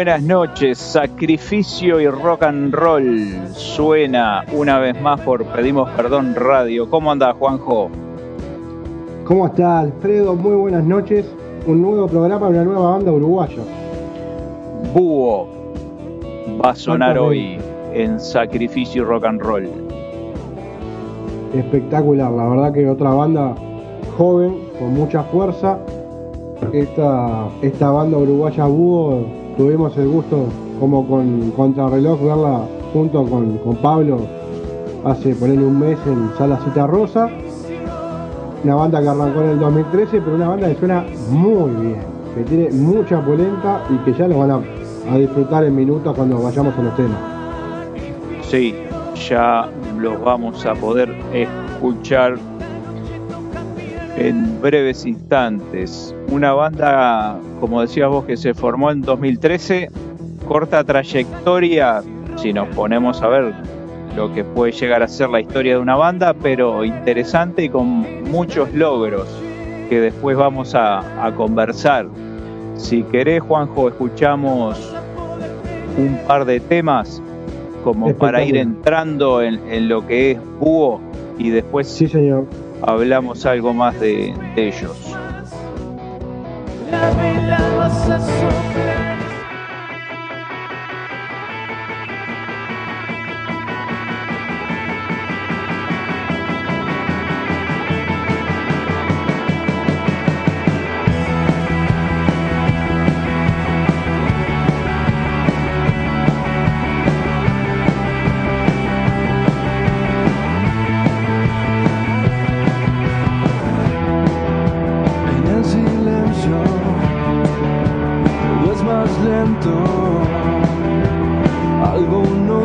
Buenas noches, sacrificio y rock and roll suena una vez más por Pedimos Perdón Radio. ¿Cómo anda Juanjo? ¿Cómo está Alfredo? Muy buenas noches. Un nuevo programa, una nueva banda uruguaya. Búho va a sonar hoy en sacrificio y rock and roll. Espectacular, la verdad que otra banda joven, con mucha fuerza. Esta, esta banda uruguaya Búho, tuvimos el gusto, como con Contrarreloj, verla junto con, con Pablo hace ponerle un mes en Sala Cita Rosa. Una banda que arrancó en el 2013, pero una banda que suena muy bien, que tiene mucha polenta y que ya lo van a, a disfrutar en minutos cuando vayamos a los temas. Sí, ya los vamos a poder escuchar en breves instantes. Una banda, como decías vos, que se formó en 2013, corta trayectoria, si nos ponemos a ver lo que puede llegar a ser la historia de una banda, pero interesante y con muchos logros que después vamos a, a conversar. Si querés, Juanjo, escuchamos un par de temas como para ir entrando en, en lo que es Búho y después Sí, señor. Hablamos algo más de, ellos.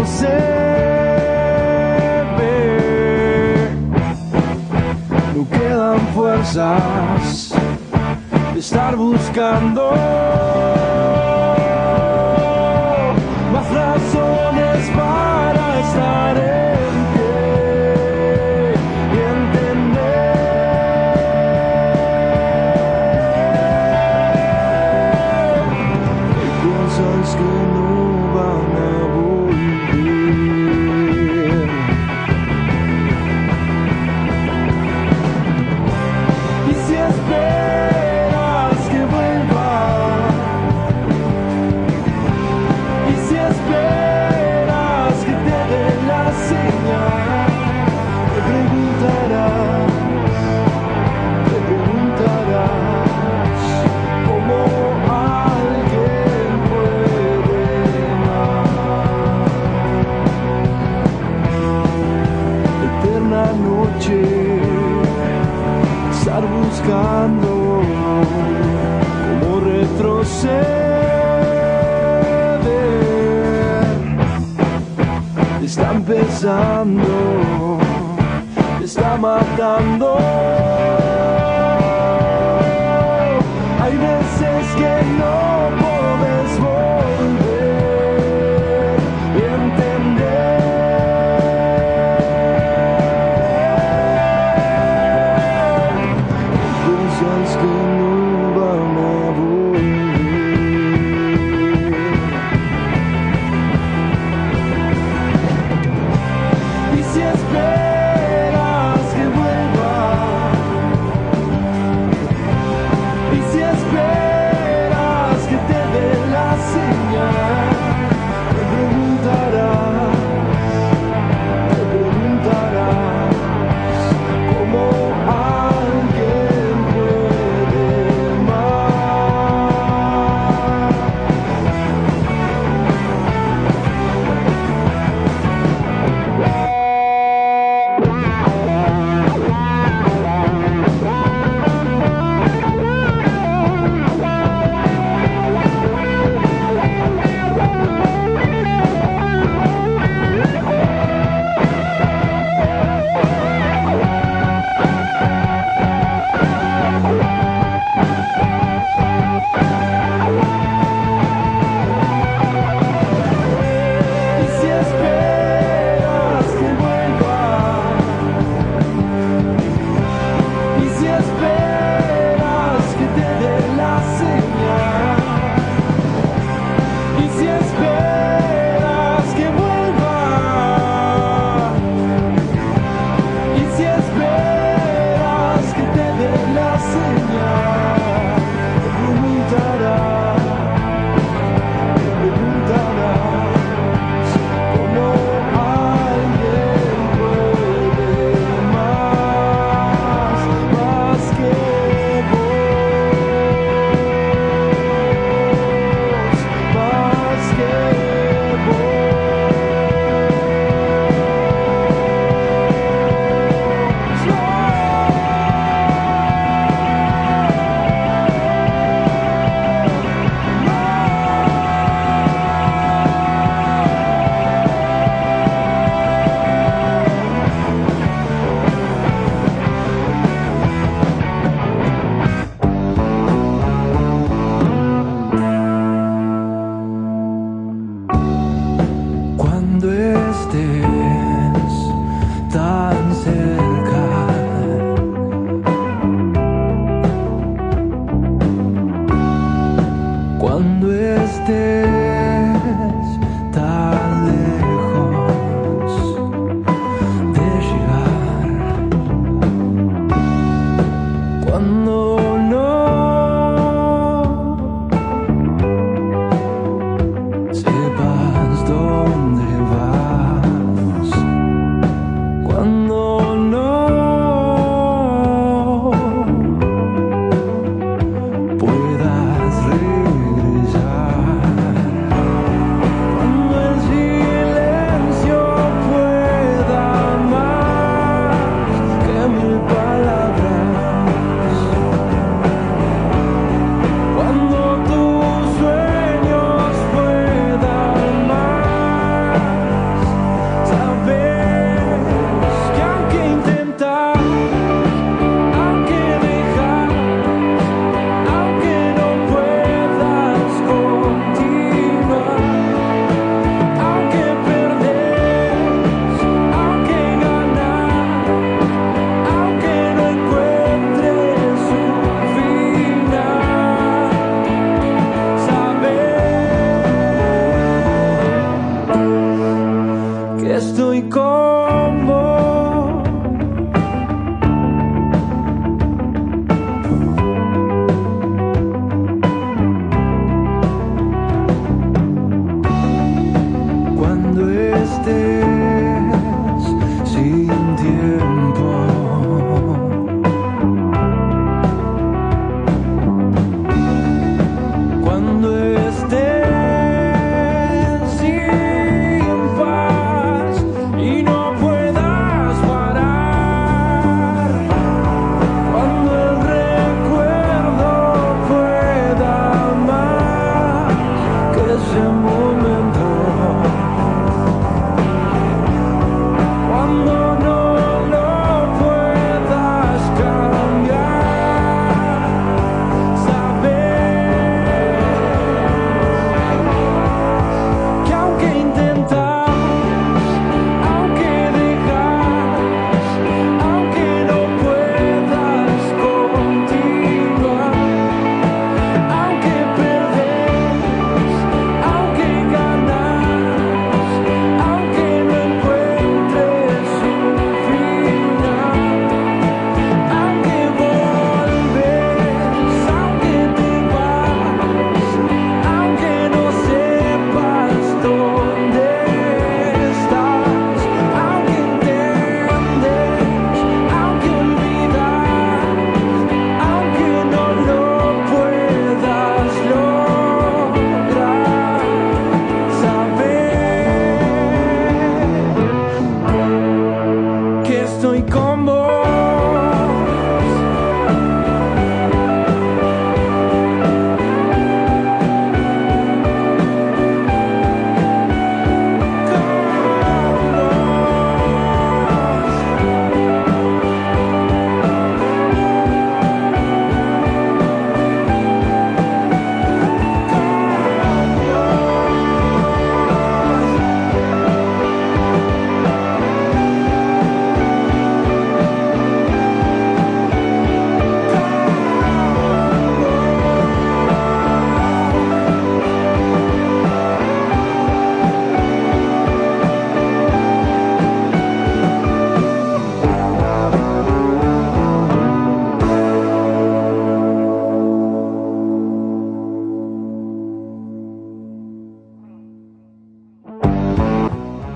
Se ve. No quedan fuerzas de estar buscando buscando cómo retroceder. Te están está matando. Hay veces que no.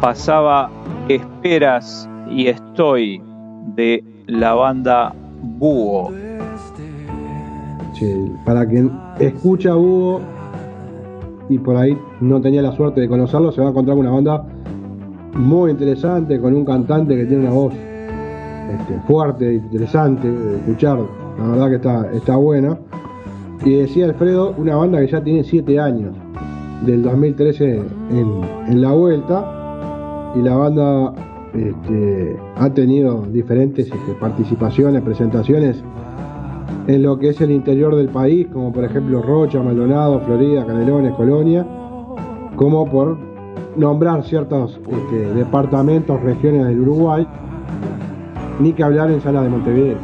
Pasaba Esperas y Estoy de la banda Búho. Para quien escucha Hugo y por ahí no tenía la suerte de conocerlo, se va a encontrar con una banda muy interesante, con un cantante que tiene una voz este, fuerte, interesante de escuchar. La verdad que está, está buena. Y decía Alfredo, una banda que ya tiene 7 años, del 2013 en, en la vuelta. Y la banda este, ha tenido diferentes este, participaciones, presentaciones en lo que es el interior del país, como por ejemplo Rocha, Maldonado, Florida, Canelones, Colonia, como por nombrar ciertos este, departamentos, regiones del Uruguay, ni que hablar en salas de Montevideo.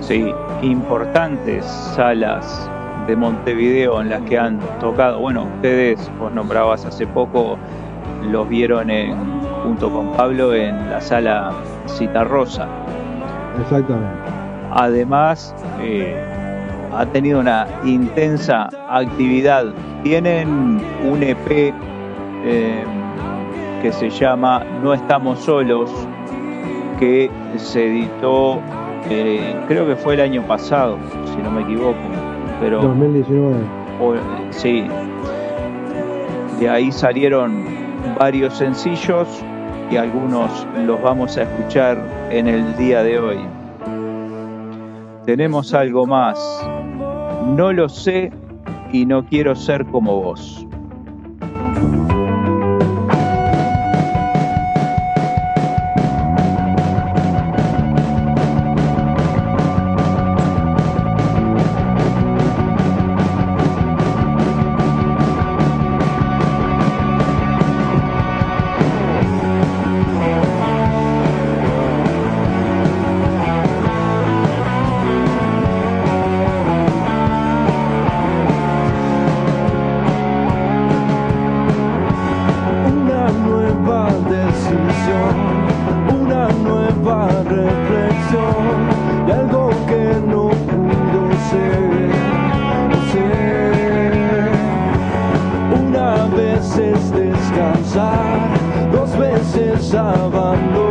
Sí, importantes salas de Montevideo en las que han tocado. Bueno, ustedes, vos nombrabas hace poco, los vieron en, junto con Pablo en la sala Citarrosa. Exactamente. Además, eh, ha tenido una intensa actividad. Tienen un EP eh, que se llama No estamos solos, que se editó, eh, creo que fue el año pasado, si no me equivoco. Pero 2019. o- sí, de ahí salieron varios sencillos y algunos los vamos a escuchar en el día de hoy. Tenemos algo más. No lo sé y no quiero ser como vos. Veces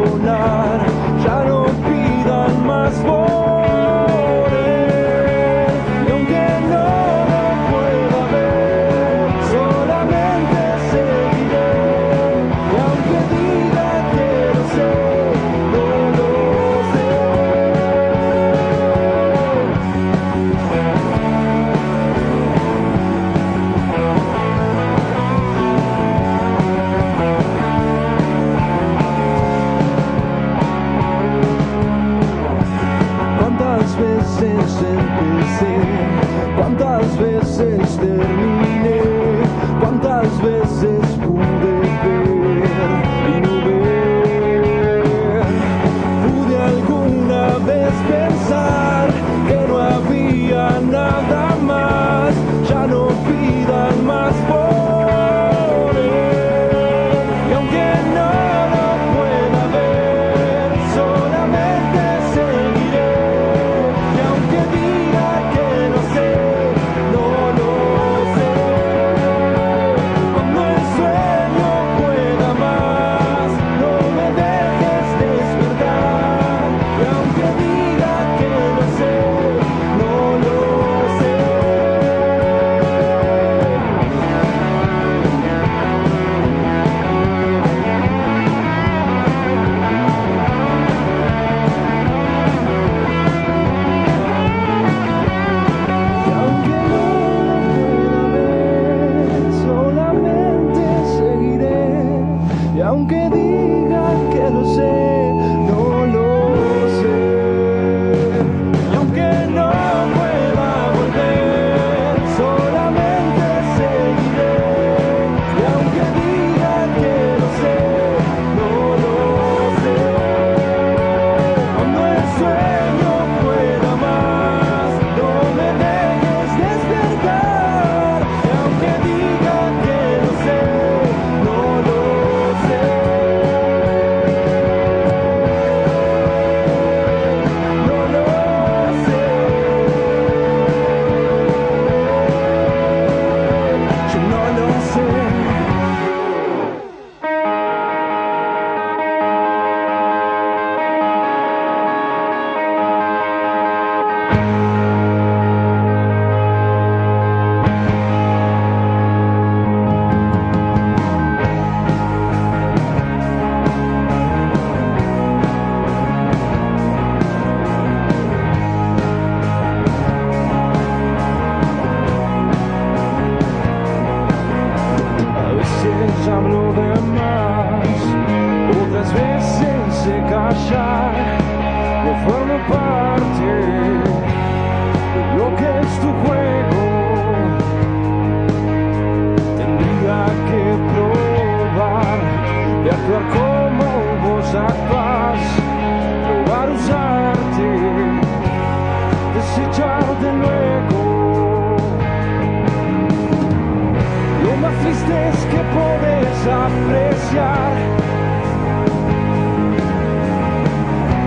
apreciar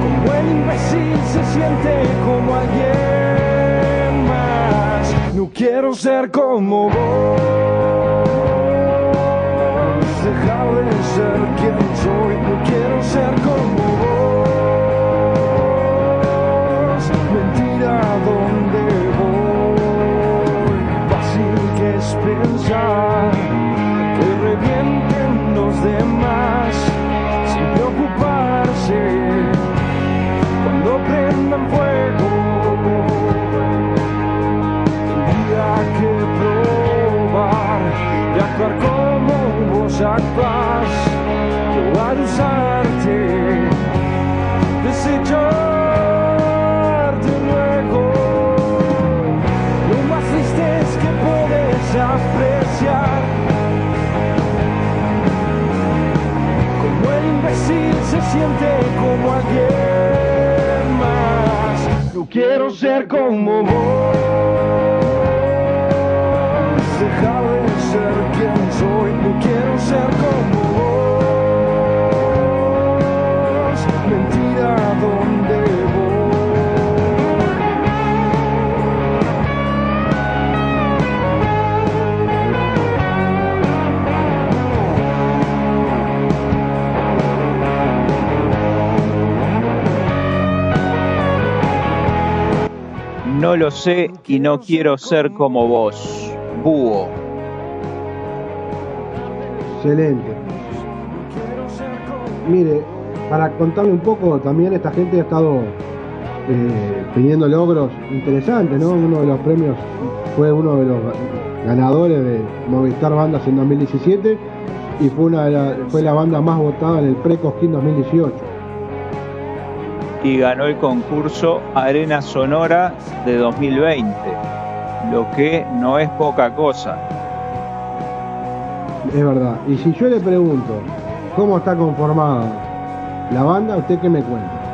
como el imbécil se siente como alguien más. No quiero ser como vos, dejar de ser quien soy. No quiero ser como vos actuás, probar usarte, desecharte luego. Lo más triste que puedes apreciar como el imbécil se siente como alguien más. No quiero ser como vos, dejar de ser ser como vos, mentira donde voy. No lo sé y no quiero ser como vos. Búho. Excelente. Mire, para contarle un poco, también esta gente ha estado eh, teniendo logros interesantes, ¿no? Uno de los premios fue uno de los ganadores de Movistar Bandas en 2017 y fue, una la, fue la banda más votada en el Pre-Cosquín 2018. Y ganó el concurso Arena Sonora de 2020, lo que no es poca cosa. Es verdad. Y si yo le pregunto cómo está conformada la banda, ¿usted qué me cuenta?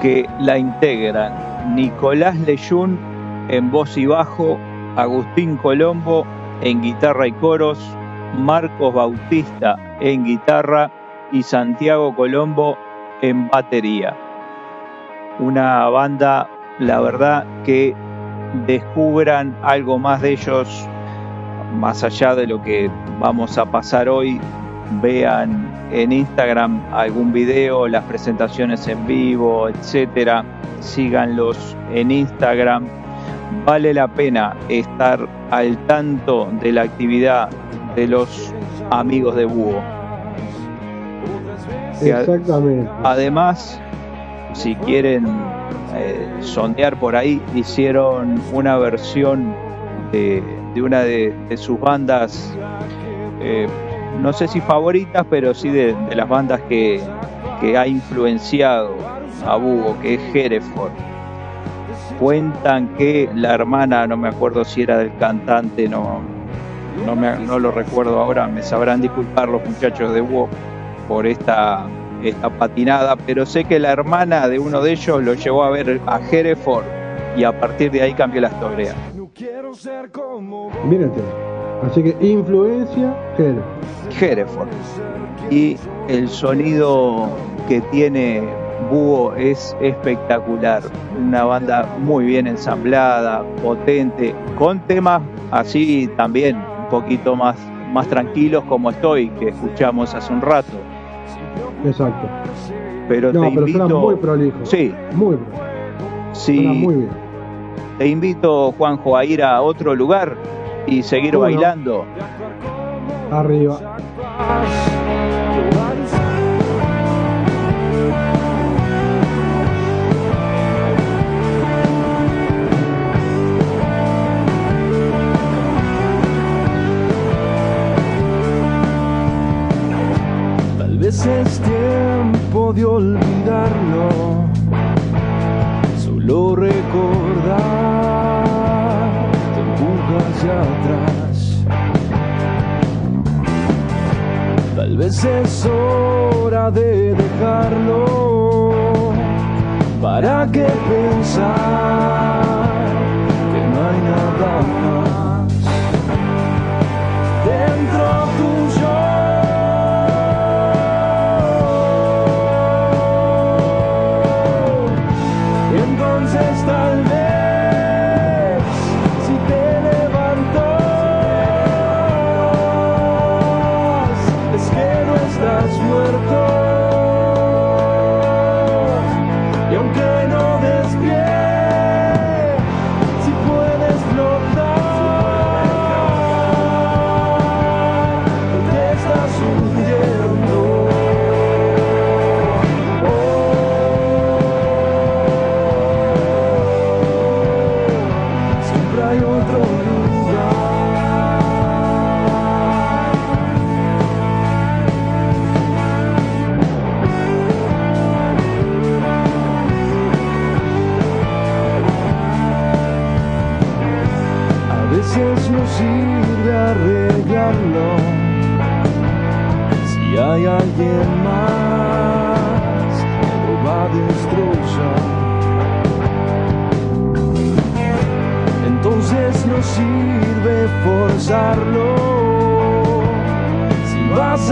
que la integran Nicolás Leyún en voz y bajo, Agustín Colombo en guitarra y coros, Marcos Bautista en guitarra y Santiago Colombo en batería. Una banda, la verdad, que descubran algo más de ellos, más allá de lo que vamos a pasar hoy, vean en Instagram algún video, las presentaciones en vivo, etcétera. Síganlos en Instagram. Vale la pena estar al tanto de la actividad de los amigos de Búho. Exactamente. Además, si quieren eh, sondear por ahí, hicieron una versión de, una de, sus bandas, eh, no sé si favoritas, pero sí de, las bandas que, ha influenciado a Búho, que es Hereford. Cuentan que la hermana, no me acuerdo si era del cantante, no, no, me- no lo recuerdo ahora, me sabrán disculpar los muchachos de Búho por esta, esta patinada, pero sé que la hermana de uno de ellos lo llevó a ver a Hereford y a partir de ahí cambió la historia. Ser como Mírate. Así que influencia, Jero. Hereford. Y el sonido que tiene Búho es espectacular. Una banda muy bien ensamblada, potente, con temas así también un poquito más, más tranquilos como estoy, que escuchamos hace un rato. Exacto. Pero No, te pero suena invito. muy prolijo. Sí, Muy prolijo. sí. Suena muy bien. Te invito, Juanjo, a ir a otro lugar y seguir ¿Cómo no? bailando. Arriba. Tal vez es tiempo de olvidarlo, lo recordás, te empuja hacia atrás. Tal vez es hora de dejarlo, ¿para qué pensar que no hay nada?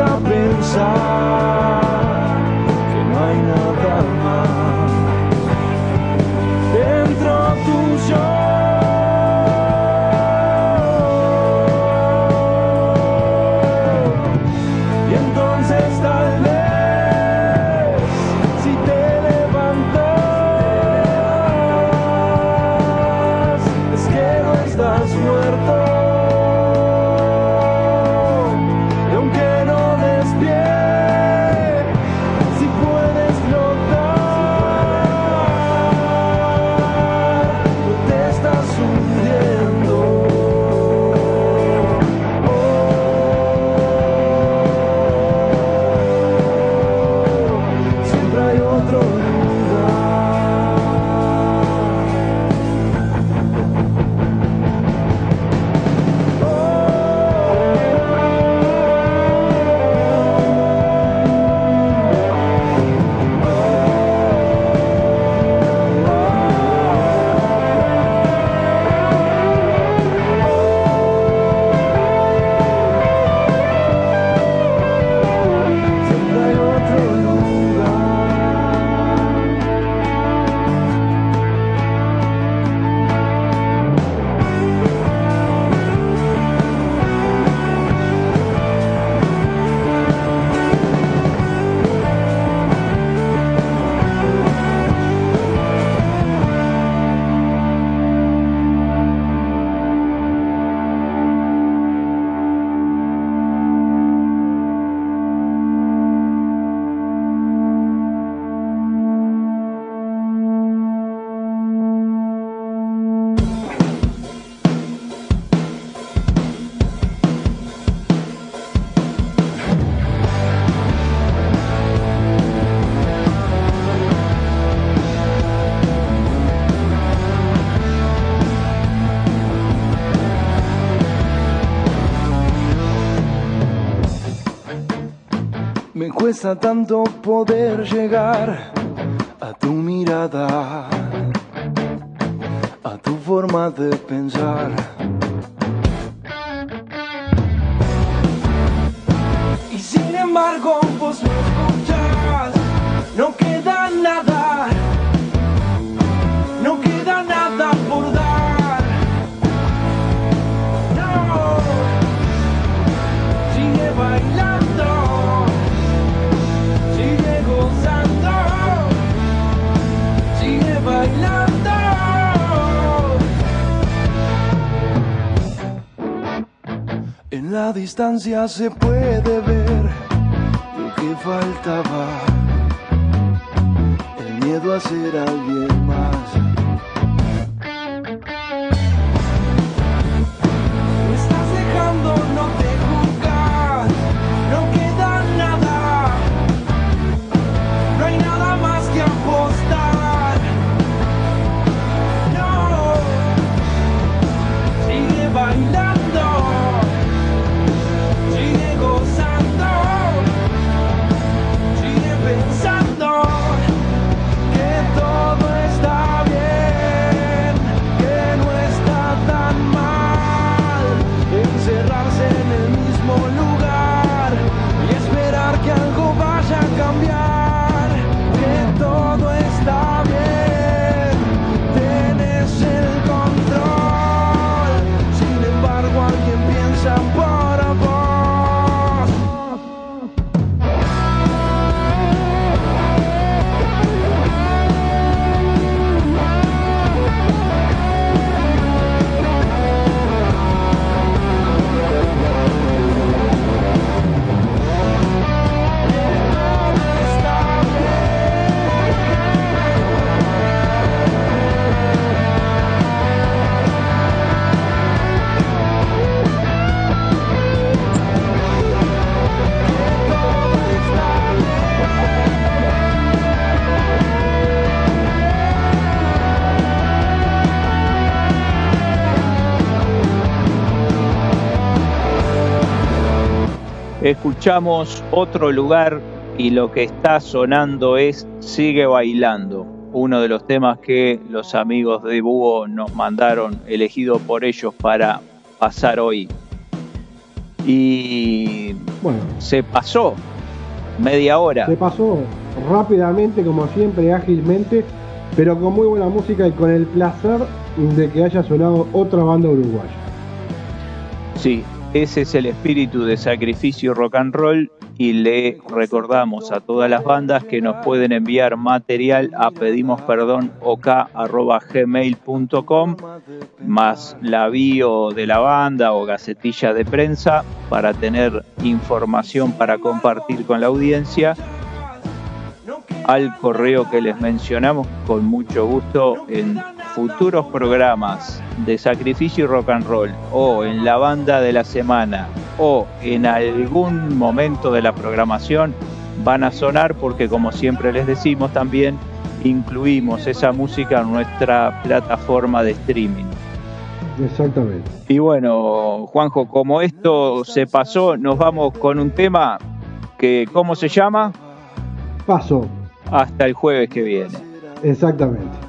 up inside. Me cuesta tanto poder llegar a tu mirada, a tu forma de pensar. Y sin embargo, vos me la distancia se puede ver lo que faltaba. El miedo a ser alguien Escuchamos otro lugar y lo que está sonando es Sigue bailando, uno de los temas que los amigos de Búho nos mandaron, elegido por ellos para pasar hoy. Y Bueno, se pasó media hora. se pasó rápidamente, como siempre, ágilmente, pero con muy buena música y con el placer de que haya sonado otra banda uruguaya. Sí, ese es el espíritu de sacrificio rock and roll y le recordamos a todas las bandas que nos pueden enviar material a pedimosperdonok@gmail.com más la bio de la banda o gacetilla de prensa para tener información para compartir con la audiencia. Al correo que les mencionamos con mucho gusto en futuros programas de Sacrificio y Rock and Roll o en la banda de la semana o en algún momento de la programación van a sonar porque como siempre les decimos también incluimos esa música en nuestra plataforma de streaming. Exactamente. Y bueno, Juanjo, como esto se pasó, nos vamos con un tema que, ¿cómo se llama? Paso, Hasta el jueves que viene. exactamente.